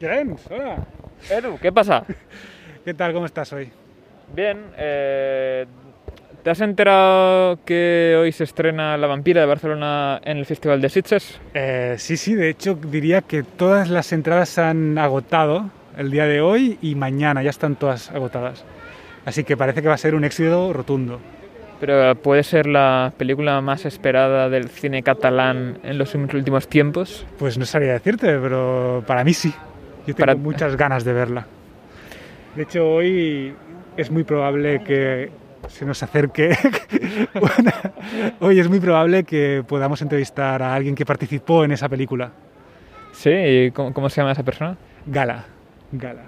James, hola. Edu, ¿qué pasa? ¿Qué tal? ¿Cómo estás hoy? Bien, eh, ¿te has enterado que hoy se estrena La vampira de Barcelona en el Festival de Sitges? Eh, sí, sí, de hecho diría que todas las entradas se han agotado el día de hoy y mañana, ya están todas agotadas. Así que parece que va a ser un éxito rotundo. Pero puede ser la película más esperada del cine catalán en los últimos tiempos. Pues no sabría decirte, pero para mí sí. Yo tengo Para- muchas ganas de verla. De hecho, hoy es muy probable que se nos acerque. Bueno, hoy es muy probable que podamos entrevistar a alguien que participó en esa película. ¿Sí? ¿Y cómo, cómo se llama esa persona? Gala. Gala.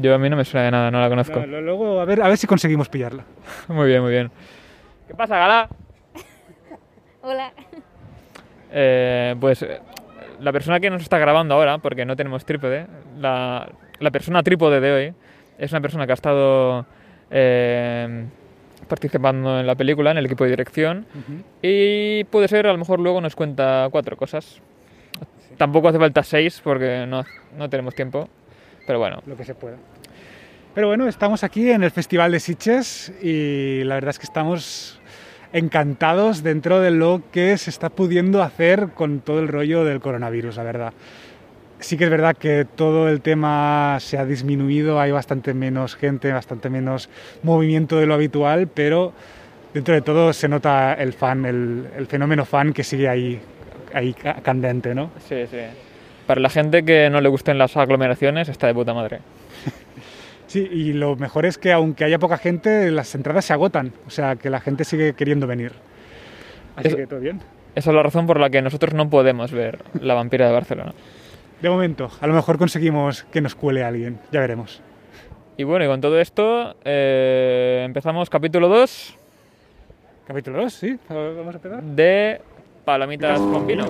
Yo a mí no me suena de nada, no la conozco. No, luego, a ver, a ver si conseguimos pillarla. Muy bien, muy bien. ¿Qué pasa, Gala? Hola. Eh, pues la persona que nos está grabando ahora, porque no tenemos trípode, la, la persona trípode de hoy es una persona que ha estado eh, participando en la película, en el equipo de dirección, y puede ser, a lo mejor luego nos cuenta cuatro cosas. Tampoco hace falta seis porque no, no tenemos tiempo, pero bueno. Lo que se pueda. Pero bueno, estamos aquí en el Festival de Sitges y la verdad es que estamos encantados dentro de lo que se está pudiendo hacer con todo el rollo del coronavirus, la verdad. Sí que es verdad que todo el tema se ha disminuido, hay bastante menos gente, bastante menos movimiento de lo habitual, pero dentro de todo se nota el fan, el, el fenómeno fan que sigue ahí, ahí ca- candente, ¿no? Sí, sí. Para la gente que no le gusten las aglomeraciones, está de puta madre. Sí, y lo mejor es que aunque haya poca gente, las entradas se agotan, o sea que la gente sigue queriendo venir. Así Es- que todo bien. Esa es la razón por la que nosotros no podemos ver La vampira de Barcelona. De momento, a lo mejor conseguimos que nos cuele alguien, ya veremos. Y bueno, y con todo esto, eh, empezamos capítulo 2 Capítulo 2, sí, vamos a empezar. de Palomitas con vino.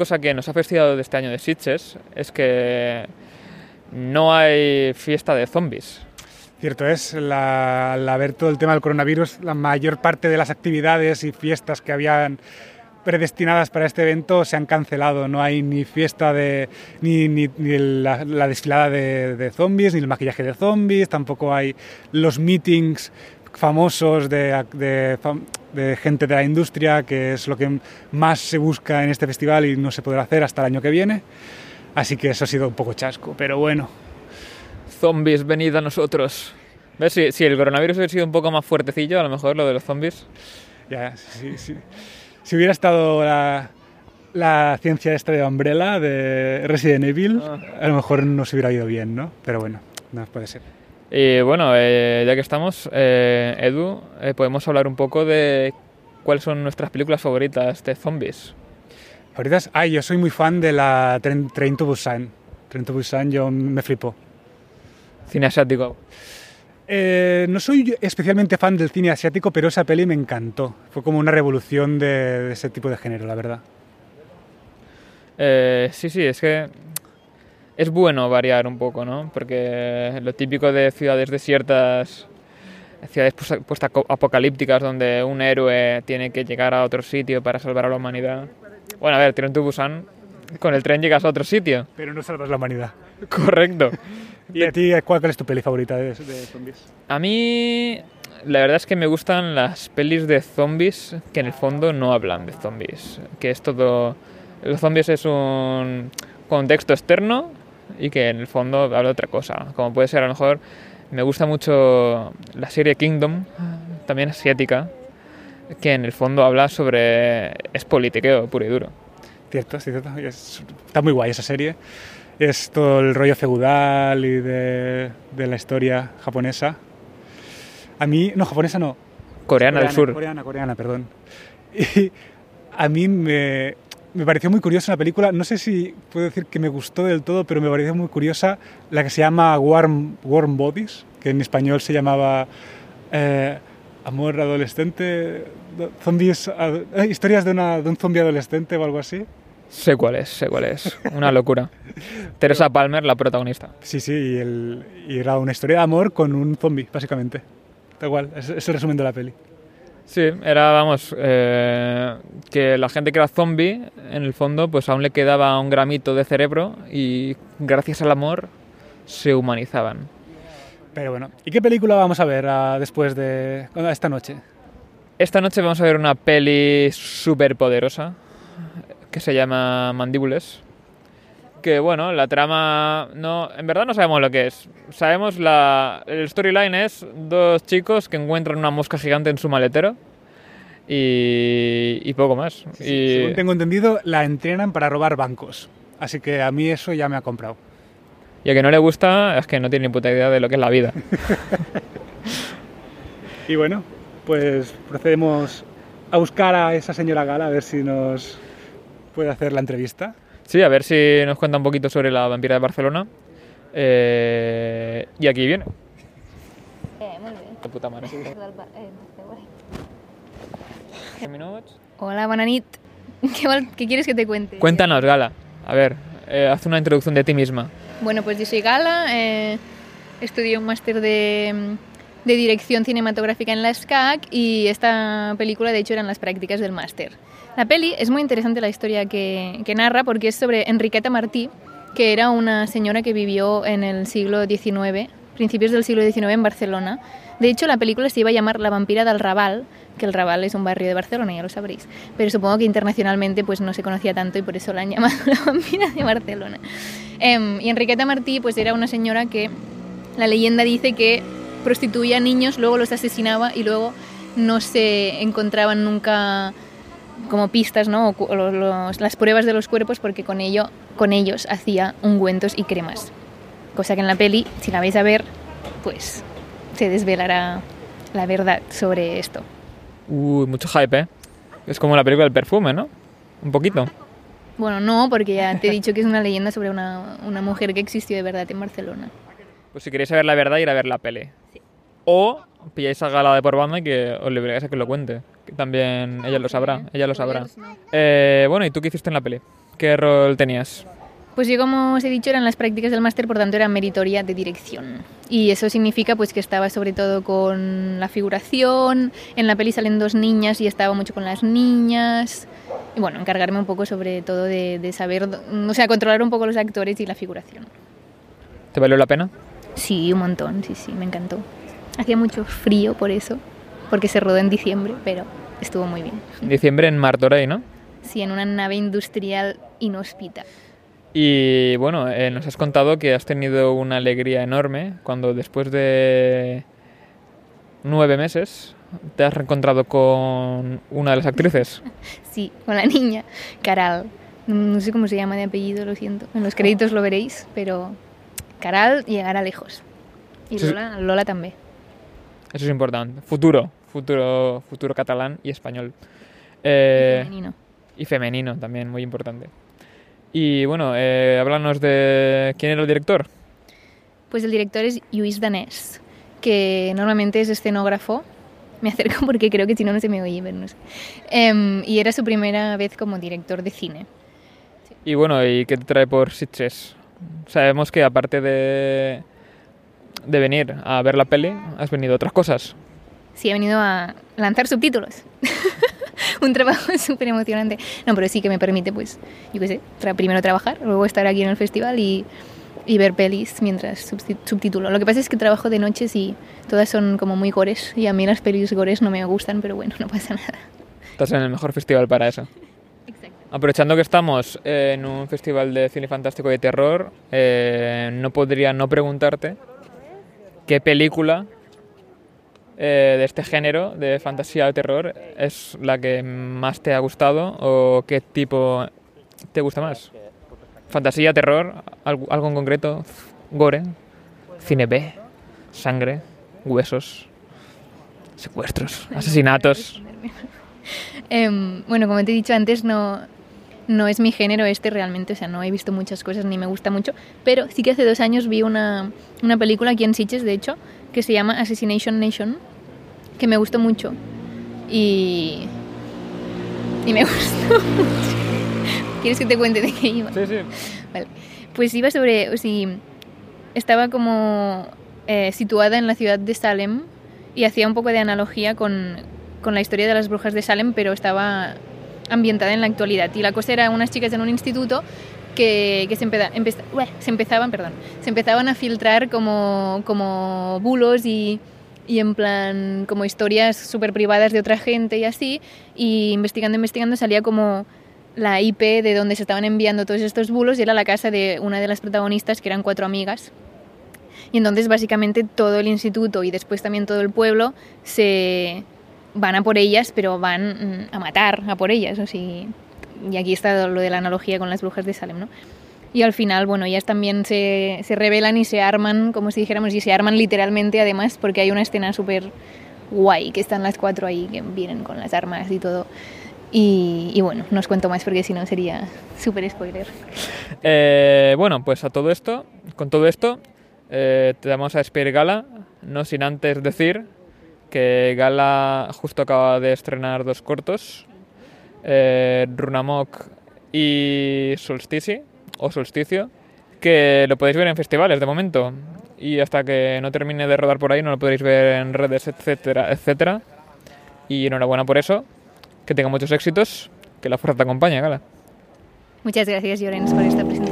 Cosa que nos ha fastidiado de este año de Sitges es que no hay fiesta de zombies. Cierto es, la- al haber todo el tema del coronavirus, la mayor parte de las actividades y fiestas que habían predestinadas para este evento se han cancelado. No hay ni fiesta de. ni, ni- ni la, la desfilada de, de zombies, ni el maquillaje de zombies, tampoco hay los meetings famosos de, de de gente de la industria, que es lo que más se busca en este festival y no se podrá hacer hasta el año que viene. Así que eso ha sido un poco chasco, pero bueno. Zombies, venid a nosotros. ¿Ves? Si, si el coronavirus hubiera sido un poco más fuertecillo, a lo mejor lo de los zombies. Ya, sí, sí. Si hubiera estado la, la ciencia esta de Umbrella de Resident Evil, Ah. a lo mejor nos hubiera ido bien, ¿no? Pero bueno, no puede ser. Y bueno, eh, ya que estamos, eh, Edu, eh, podemos hablar un poco de cuáles son nuestras películas favoritas de zombies. Ahorita, es- ay, yo soy muy fan de la Tren, Train to Busan. Train to Busan yo me flipó. Cine asiático. No soy especialmente fan del cine asiático, pero esa peli me encantó. Fue como una revolución de, de ese tipo de género, la verdad. Eh, sí, sí, es que es bueno variar un poco, ¿no? Porque lo típico de ciudades desiertas, ciudades post apocalípticas donde un héroe tiene que llegar a otro sitio para salvar a la humanidad. Bueno, a ver, Tren to Busan, con el tren llegas a otro sitio. Pero no salvas la humanidad. Correcto. ¿Y a ti cuál, cuál es tu peli favorita de, de zombies? A mí, la verdad es que me gustan las pelis de zombies que en el fondo no hablan de zombies. Que es todo. Los zombies es un contexto externo y que en el fondo habla de otra cosa. Como puede ser, a lo mejor, me gusta mucho la serie Kingdom, también asiática, que en el fondo habla sobre. es politiqueo puro y duro. Cierto, sí, cierto. Es- está muy guay esa serie. Es todo el rollo feudal y de, de la historia japonesa. A mí, no, japonesa no. Coreana del Sur. Coreana, coreana, perdón. Y a mí me, me pareció muy curiosa una película, no sé si puedo decir que me gustó del todo, pero me pareció muy curiosa la que se llama Warm, Warm Bodies, que en español se llamaba eh, Amor Adolescente, zombies, eh, historias de, una, de un zombie adolescente o algo así. Sé cuál es, sé cuál es. Una locura. Teresa Palmer, la protagonista. Sí, sí, y, el, y era una historia de amor con un zombie, básicamente. Da igual, es, es el resumen de la peli. Sí, era, vamos, eh, que la gente que era zombie, en el fondo, pues aún le quedaba un gramito de cerebro y gracias al amor se humanizaban. Pero bueno, ¿y qué película vamos a ver uh, después de esta noche? Esta noche vamos a ver una peli súper poderosa que se llama Mandíbules. Que bueno, la trama no, en verdad no sabemos lo que es. Sabemos la el storyline es dos chicos que encuentran una mosca gigante en su maletero y, y poco más. Sí, y Según tengo entendido, la entrenan para robar bancos. Así que a mí eso ya me ha comprado. y a que no le gusta es que no tiene ni puta idea de lo que es la vida. Y bueno, pues procedemos a buscar a esa señora Gala a ver si nos puede hacer la entrevista. Sí, a ver si nos cuenta un poquito sobre la vampira de Barcelona. Eh, y aquí viene. Eh, bé. De puta madre. Eh, de guai. 10 minutos. Hola, bona nit. ¿Qué, quieres que te cuente? Cuéntanos, Gala. A ver, eh, haz una introducción de ti misma. Bueno, pues yo soy Gala, eh, estudié un máster de, de dirección cinematográfica en la SCAC y esta película de hecho eran las prácticas del máster. La peli es muy interesante la historia que, que narra porque es sobre Enriqueta Martí, que era una señora que vivió en el siglo XIX, principios del siglo XIX en Barcelona. De hecho, la película se iba a llamar La vampira del Raval, que el Raval es un barrio de Barcelona, ya lo sabréis. Pero supongo que internacionalmente pues no se conocía tanto y por eso la han llamado La vampira de Barcelona. Em, y Enriqueta Martí pues era una señora que la leyenda dice que prostituía a niños, luego los asesinaba y luego no se encontraban nunca como pistas, ¿no? O los- las pruebas de los cuerpos porque con ello con ellos hacía ungüentos y cremas. Cosa que en la peli, si la vais a ver, pues se desvelará la verdad sobre esto. Uy, mucho hype, ¿eh? Es como la película del perfume, ¿no? Un poquito. Bueno, no, porque ya te he dicho que es una leyenda sobre una, una mujer que existió de verdad en Barcelona. Pues si queréis saber la verdad, ir a ver la peli. O pilláis a Gala de por banda y que os le obligáis a que lo cuente. Que también ella lo sabrá, ella lo sabrá. Eh, bueno, ¿y tú qué hiciste en la peli? ¿Qué rol tenías? Pues yo, como os he dicho, eran las prácticas del máster, por tanto era meritoria de dirección. Y eso significa pues que estaba sobre todo con la figuración, en la peli salen dos niñas y estaba mucho con las niñas. Y bueno, encargarme un poco sobre todo de, de saber, o sea, controlar un poco los actores y la figuración. ¿Te valió la pena? Sí, un montón, sí, sí, me encantó. Hacía mucho frío por eso, porque se rodó en diciembre, pero estuvo muy bien. En diciembre en Martorell, ¿no? Sí, en una nave industrial inhóspita. Y bueno, eh, nos has contado que has tenido una alegría enorme cuando después de nueve meses te has reencontrado con una de las actrices. Sí, con la niña, Caral. No sé cómo se llama de apellido, lo siento. En los créditos lo veréis, pero Caral llegará lejos. Y. Lola, Lola también. Eso es importante. Futuro, futuro, futuro catalán y español. Eh, Femenino. y femenino también, muy importante. Y bueno, eh, háblanos de quién era el director. Pues el director es Lluís Danés, que normalmente es escenógrafo. Me acerco porque creo que si no, no se me oye, pero no sé. Em, y era su primera vez como director de cine. Y bueno, ¿y qué te trae por Sitges? Sabemos que aparte de, de venir a ver la peli, has venido a otras cosas. Sí, he venido a lanzar subtítulos. Un trabajo súper emocionante. No, pero sí que me permite, pues, yo qué sé, tra- primero trabajar, luego estar aquí en el festival y, y ver pelis mientras subtitulo. Lo que pasa es que trabajo de noches y todas son como muy gores y a mí las pelis gores no me gustan, pero bueno, no pasa nada. Estás en el mejor festival para eso. Exacto. Aprovechando que estamos en un festival de cine fantástico y de terror, eh, no podría no preguntarte qué película eh, de este género, de fantasía o terror, es la que más te ha gustado o qué tipo te gusta más. Fantasía, terror, algo, algo en concreto, gore, cine B, sangre, huesos, secuestros, asesinatos. Em, bueno, como te he dicho antes, no, no es mi género este realmente, o sea, no he visto muchas cosas ni me gusta mucho, pero sí que hace dos años vi una, una película aquí en Sitges, de hecho, que se llama Assassination Nation, que me gustó mucho y, y me gustó mucho. ¿Quieres que te cuente de qué iba? Sí, sí. Vale. Pues iba sobre, o sea, estaba como eh, situada en la ciudad de Salem y hacía un poco de analogía con, con la historia de las brujas de Salem, pero estaba ambientada en la actualidad. Y la cosa era unas chicas en un instituto que, que se, se empezaban, perdón, se empezaban a filtrar como, como bulos y, y en plan como historias súper privadas de otra gente y así. Y investigando, investigando salía como la IP de donde se estaban enviando todos estos bulos y era la casa de una de las protagonistas que eran cuatro amigas. Y entonces básicamente todo el instituto y después también todo el pueblo se van a por ellas, pero van mm, a matar a por ellas. O sea, y aquí está lo de la analogía con las brujas de Salem, ¿no? Y al final, bueno, ellas también se, se rebelan y se arman, como si dijéramos, y se arman literalmente además, porque hay una escena súper guay, que están las cuatro ahí, que vienen con las armas y todo. Y, bueno, no os cuento más porque si no sería súper spoiler. Eh, bueno, pues a todo esto, con todo esto, eh, te vamos a despedir Gala, no sin antes decir que Gala justo acaba de estrenar dos cortos, eh, Runamok y Solstici, o Solsticio, que lo podéis ver en festivales de momento. Y hasta que no termine de rodar por ahí no lo podréis ver en redes, etcétera, etcétera. Y enhorabuena por eso, que tenga muchos éxitos, que la fuerza te acompañe, Gala. Muchas gracias, Llorens, por esta presentación.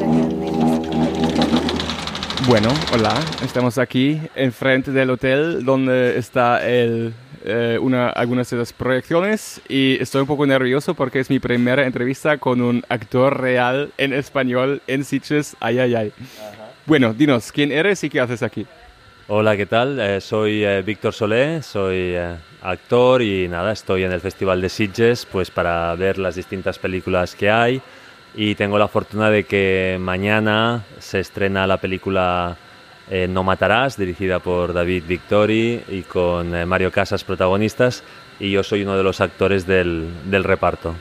Bueno, hola, estamos aquí enfrente del hotel donde está el, eh, una, algunas de las proyecciones y estoy un poco nervioso porque es mi primera entrevista con un actor real en español en Sitges. Ay, ay, ay. Bueno, dinos, ¿quién eres y qué haces aquí? Hola, ¿qué tal? Eh, soy eh, Víctor Solé, soy eh, actor y nada, estoy en el Festival de Sitges pues para ver las distintas películas que hay y tengo la fortuna de que mañana se estrena la película eh, No Matarás, dirigida por David Victori y con eh, Mario Casas protagonistas y yo soy uno de los actores del, del reparto.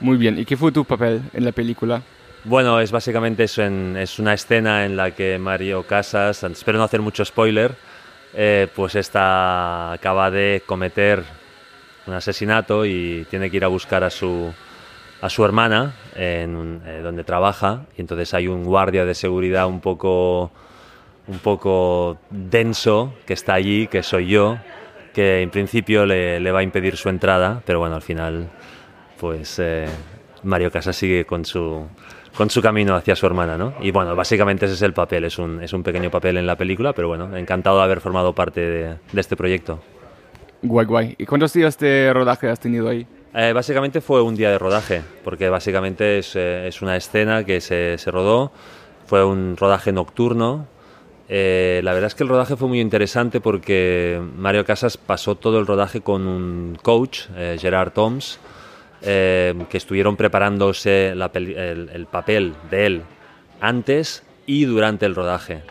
Muy bien, ¿y qué fue tu papel en la película? Bueno, es básicamente eso, en- es una escena en la que Mario Casas, espero no hacer mucho spoiler, eh, pues está, acaba de cometer un asesinato y tiene que ir a buscar a su, a su hermana en eh, donde trabaja y entonces hay un guardia de seguridad un poco, un poco denso que está allí, que soy yo, que en principio le, le va a impedir su entrada, pero bueno, al final pues eh, Mario Casas sigue con su, con su camino hacia su hermana, ¿no? Y bueno, básicamente ese es el papel, es un, es un pequeño papel en la película, pero bueno, encantado de haber formado parte de, de este proyecto. Guay, guay. ¿Y cuántos días de rodaje has tenido ahí? Eh, básicamente fue un día de rodaje, porque básicamente es, eh, una escena que se, rodó, fue un rodaje nocturno. Eh, la verdad es que el rodaje fue muy interesante porque Mario Casas pasó todo el rodaje con un coach, eh, Gerard Toms, que estuvieron preparándose el, el papel de él antes y durante el rodaje.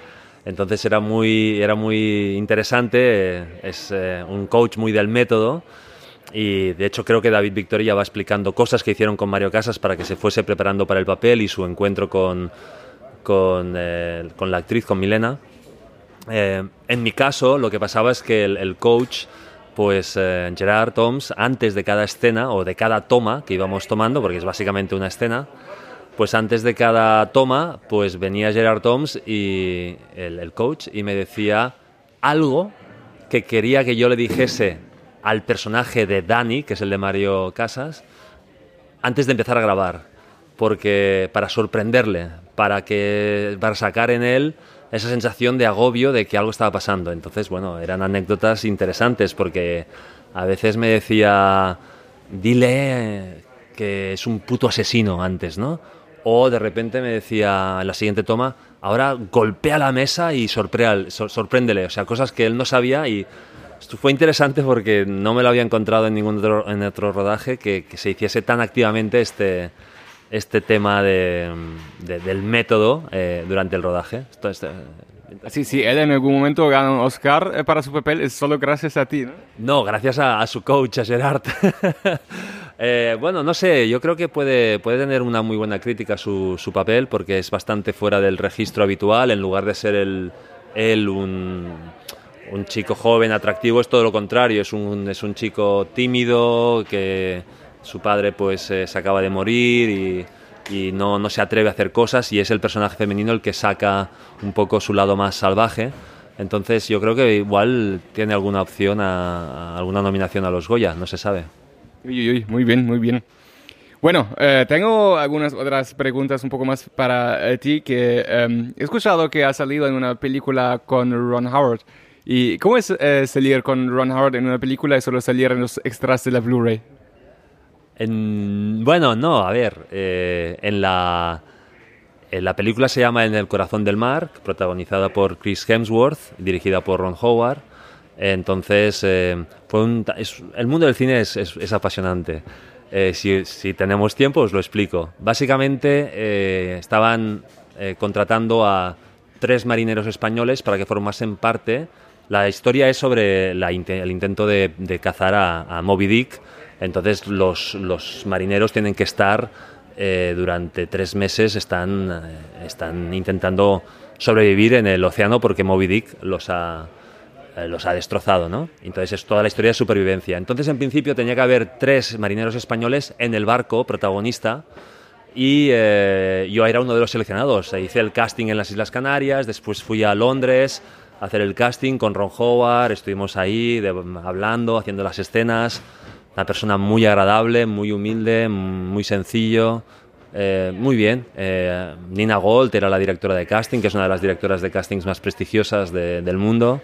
Entonces era muy, era muy interesante, es un coach muy del método y de hecho creo que David Victoria va explicando cosas que hicieron con Mario Casas para que se fuese preparando para el papel y su encuentro con, con, eh, con la actriz, con Milena. Eh, en mi caso, lo que pasaba es que el, el coach, pues eh, Gerard Toms, antes de cada escena o de cada toma que íbamos tomando, porque es básicamente una escena, pues antes de cada toma, pues venía Gerard Toms y el, el coach y me decía algo que quería que yo le dijese al personaje de Dani, que es el de Mario Casas, antes de empezar a grabar, porque para sorprenderle, para que para sacar en él esa sensación de agobio de que algo estaba pasando. Entonces, bueno, eran anécdotas interesantes porque a veces me decía, dile que es un puto asesino antes, ¿no? O de repente me decía en la siguiente toma, ahora golpea la mesa y sorpréndele. O sea, cosas que él no sabía y fue interesante porque no me lo había encontrado en ningún otro, en otro rodaje que, que se hiciese tan activamente este, este tema de, de- del método eh, durante el rodaje. Esto eh, Sí, sí, él en algún momento gana un Oscar eh, para su papel, es solo gracias a ti, ¿no? No, gracias a, a su coach, a Gerard. Eh, bueno, no sé, yo creo que puede, puede tener una muy buena crítica su, su papel porque es bastante fuera del registro habitual, en lugar de ser el, él un, un chico joven, atractivo, es todo lo contrario, es un, es un chico tímido que su padre pues eh, se acaba de morir y, y no, no se atreve a hacer cosas y es el personaje femenino el que saca un poco su lado más salvaje. Entonces yo creo que igual tiene alguna opción a, alguna nominación a los Goya, no se sabe. Uy, uy, muy bien, muy bien. Bueno, eh, tengo algunas otras preguntas un poco más para eh, ti, que em, he escuchado que ha salido en una película con Ron Howard. ¿Y cómo es eh, salir con Ron Howard en una película y solo salir en los extras de la Blu-ray? En- bueno, no, a ver, eh, en la en la película se llama En el corazón del mar, protagonizada por Chris Hemsworth, dirigida por Ron Howard. Entonces, eh, fue un es- el mundo del cine es, es- apasionante. Si, tenemos tiempo, os lo explico. Básicamente, estaban contratando a tres marineros españoles para que formasen parte. La historia es sobre la el intento de, de cazar a, a Moby Dick. Entonces, los, los marineros tienen que estar eh, durante tres meses están, eh, están intentando sobrevivir en el océano porque Moby Dick los ha, eh, los ha destrozado, ¿no? Entonces es toda la historia de supervivencia. Entonces en principio tenía que haber tres marineros españoles en el barco protagonista y eh, yo era uno de los seleccionados. Hice el casting en las Islas Canarias, después fui a Londres hacer el casting con Ron Howard, estuvimos ahí de- hablando, haciendo las escenas. Una persona muy agradable, muy humilde, muy sencillo, eh, muy bien. Eh, Nina Gold era la directora de casting, que es una de las directoras de castings más prestigiosas de- del mundo,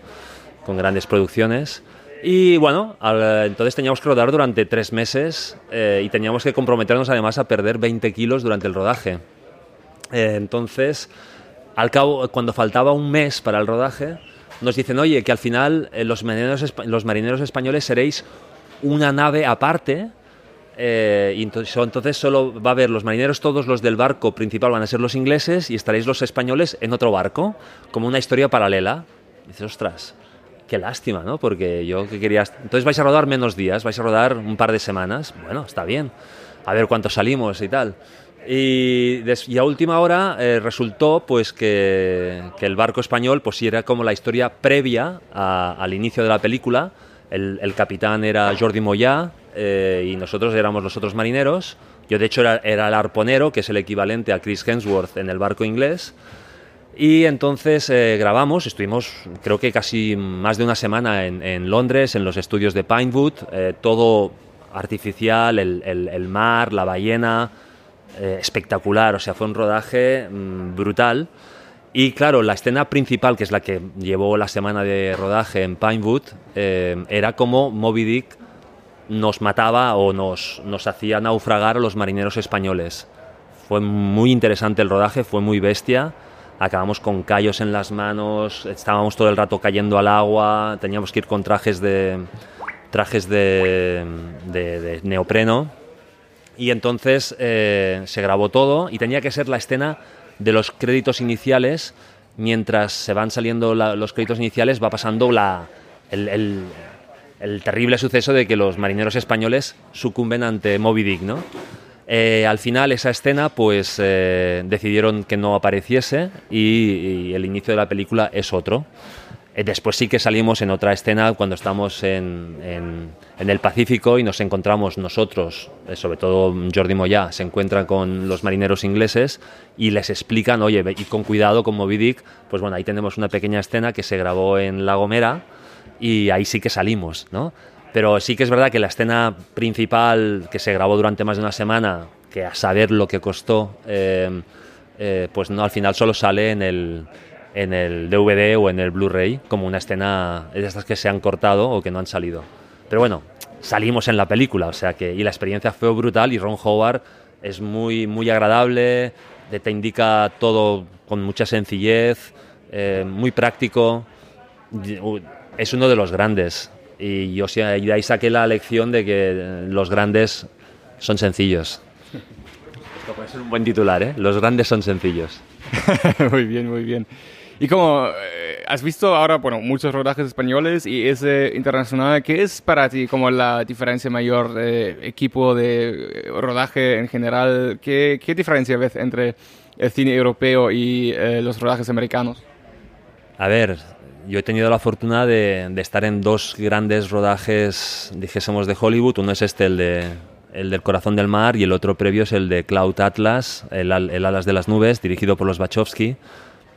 con grandes producciones. Y bueno, al- entonces teníamos que rodar durante tres meses eh, y teníamos que comprometernos además a perder 20 kilos durante el rodaje. Eh, entonces, al cabo, cuando faltaba un mes para el rodaje, nos dicen, oye, que al final eh, los, marineros, españoles seréis una nave aparte. eh, y entonces, entonces solo va a haber los marineros, todos los del barco principal van a ser los ingleses y estaréis los españoles en otro barco, como una historia paralela. Y dices, ostras, qué lástima, ¿no? Porque yo que quería... Entonces vais a rodar menos días, vais a rodar un par de semanas. Bueno, está bien. A ver cuánto salimos y tal. Y, y a última hora eh, resultó pues que, el barco español pues era como la historia previa al inicio de la película. El, capitán era Jordi Moyà eh, y nosotros éramos los otros marineros. Yo de hecho era, el arponero, que es el equivalente a Chris Hemsworth en el barco inglés. Y entonces eh, grabamos, estuvimos creo que casi más de una semana en, Londres, en los estudios de Pinewood, todo artificial, el mar, la ballena, eh, espectacular, o sea, fue un rodaje mm, brutal. Y claro, la escena principal, que es la que llevó la semana de rodaje en Pinewood, eh, era como Moby Dick nos mataba o nos, nos hacía naufragar a los marineros españoles. Fue muy interesante el rodaje, fue muy bestia. Acabamos con callos en las manos, estábamos todo el rato cayendo al agua, teníamos que ir con trajes de, trajes de, neopreno. Y entonces eh, se grabó todo y tenía que ser la escena de los créditos iniciales. Mientras se van saliendo la- los créditos iniciales, va pasando la, el, el- el terrible suceso de que los marineros españoles sucumben ante Moby Dick, ¿no? Eh, al final esa escena pues eh, decidieron que no apareciese y, y el inicio de la película es otro. Eh, después sí que salimos en otra escena cuando estamos en, el Pacífico y nos encontramos nosotros, eh, sobre todo Jordi Moyà, se encuentra con los marineros ingleses y les explican, oye, y con cuidado con Moby Dick, pues bueno, ahí tenemos una pequeña escena que se grabó en La Gomera y ahí sí que salimos, ¿no? Pero sí que es verdad que la escena principal que se grabó durante más de una semana, que a saber lo que costó, eh, pues no, al final solo sale en el, en el DVD o en el Blu-ray como una escena de estas que se han cortado o que no han salido. Pero bueno, salimos en la película, o sea que y la experiencia fue brutal y Ron Howard es muy muy agradable, te- indica todo con mucha sencillez, eh, muy práctico. Es uno de los grandes y yo y de ahí saqué la lección de que eh, los grandes son sencillos. Esto puede ser un buen titular, ¿eh? Los grandes son sencillos. muy bien, muy bien. Y como eh, has visto ahora, bueno, muchos rodajes españoles y ese internacional. ¿Qué es para ti como la diferencia mayor de equipo de rodaje en general? ¿Qué, qué diferencia ves entre el cine europeo y eh, los rodajes americanos? A ver, yo he tenido la fortuna de, estar en dos grandes rodajes, dijésemos, de Hollywood. Uno es este, el, de, el del Corazón del Mar, y el otro previo es el de Cloud Atlas, el, el Alas de las Nubes, dirigido por los Wachowski.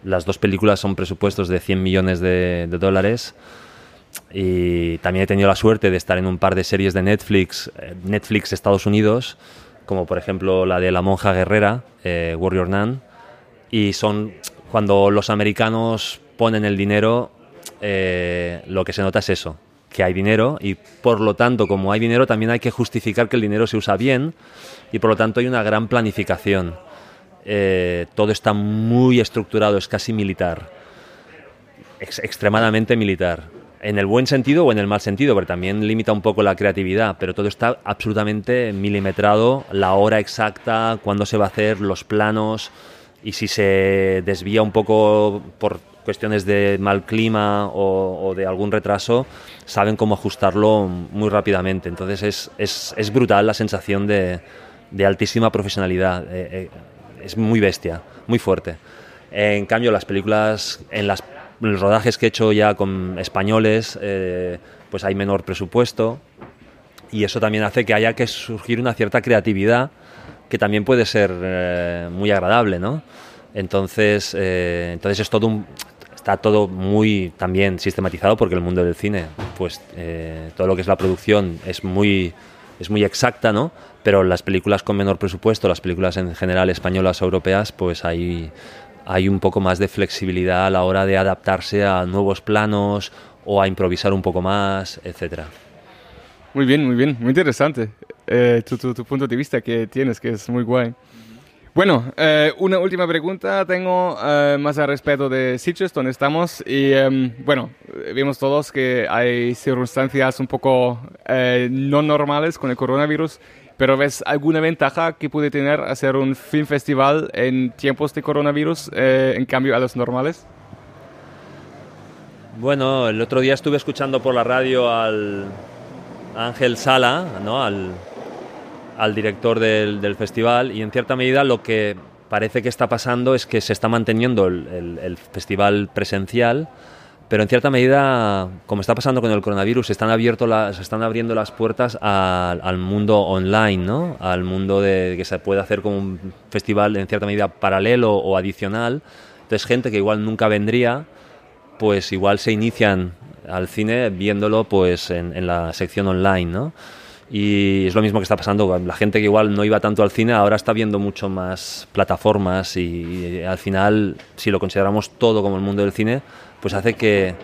Las dos películas son presupuestos de 100 millones de, dólares. Y también he tenido la suerte de estar en un par de series de Netflix, eh, Netflix Estados Unidos, como por ejemplo la de La Monja Guerrera, eh, Warrior Nun. Y son cuando los americanos ponen el dinero, eh, lo que se nota es eso, que hay dinero y por lo tanto, como hay dinero, también hay que justificar que el dinero se usa bien y por lo tanto hay una gran planificación. Eh, todo está muy estructurado, es casi militar, extremadamente militar. En el buen sentido o en el mal sentido, porque también limita un poco la creatividad, pero todo está absolutamente milimetrado, la hora exacta, cuándo se va a hacer, los planos, y si se desvía un poco por cuestiones de mal clima o, de algún retraso, saben cómo ajustarlo muy rápidamente. Entonces es, es, es brutal la sensación de, de altísima profesionalidad. Eh, eh, es muy bestia, muy fuerte. En cambio, las películas, en, las, los rodajes que he hecho ya con españoles, eh, pues hay menor presupuesto y eso también hace que haya que surgir una cierta creatividad que también puede ser eh, muy agradable, ¿no? Entonces, eh, entonces es todo un, está todo muy también sistematizado porque el mundo del cine, pues todo lo que es la producción es muy es muy exacta, ¿no? Pero las películas con menor presupuesto, las películas en general españolas o europeas, pues hay, hay un poco más de flexibilidad a la hora de adaptarse a nuevos planos o a improvisar un poco más, etcétera. Muy bien, muy bien, muy interesante eh, tu, tu, punto de vista que tienes, que es muy guay. Bueno, eh, una última pregunta tengo eh, más al respecto de Sitges, donde estamos. Y em, bueno, vimos todos que hay circunstancias un poco eh, no normales con el coronavirus, pero ¿ves alguna ventaja que puede tener hacer un film festival en tiempos de coronavirus en cambio a los normales? Bueno, el otro día estuve escuchando por la radio al Ángel Sala, ¿no? al al director del, festival y en cierta medida lo que parece que está pasando es que se está manteniendo el, festival presencial, pero en cierta medida, como está pasando con el coronavirus, se están, abierto las, se están abriendo las puertas al mundo online, ¿no? al mundo de que se puede hacer como un festival en cierta medida paralelo o adicional. Entonces gente que igual nunca vendría, pues igual se inician al cine viéndolo pues en, en la sección online, ¿no? Y es lo mismo que está pasando. La gente que igual no iba tanto al cine ahora está viendo mucho más plataformas y, al final, si lo consideramos todo como el mundo del cine, pues hace que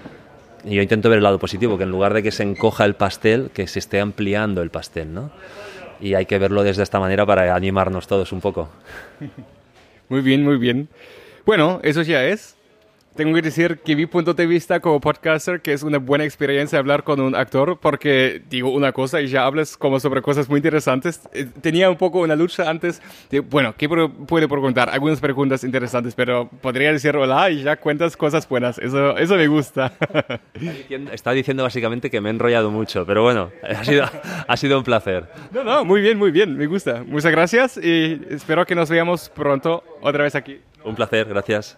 yo intento ver el lado positivo, que en lugar de que se encoja el pastel, que se esté ampliando el pastel, ¿no? Y hay que verlo desde esta manera para animarnos todos un poco. Muy bien, muy bien. Bueno, eso ya es tengo que decir que mi punto de vista como podcaster que es una buena experiencia hablar con un actor porque digo una cosa y ya hablas como sobre cosas muy interesantes. Eh, tenía un poco una lucha antes de, bueno, ¿qué puede preguntar? Algunas preguntas interesantes, pero podría decir hola y ya cuentas cosas buenas. Eso, eso me gusta. Está diciendo básicamente que me he enrollado mucho, pero bueno, ha sido, ha sido un placer. No, no, muy bien, muy bien, me gusta. Muchas gracias y espero que nos veamos pronto otra vez aquí. Un placer, gracias.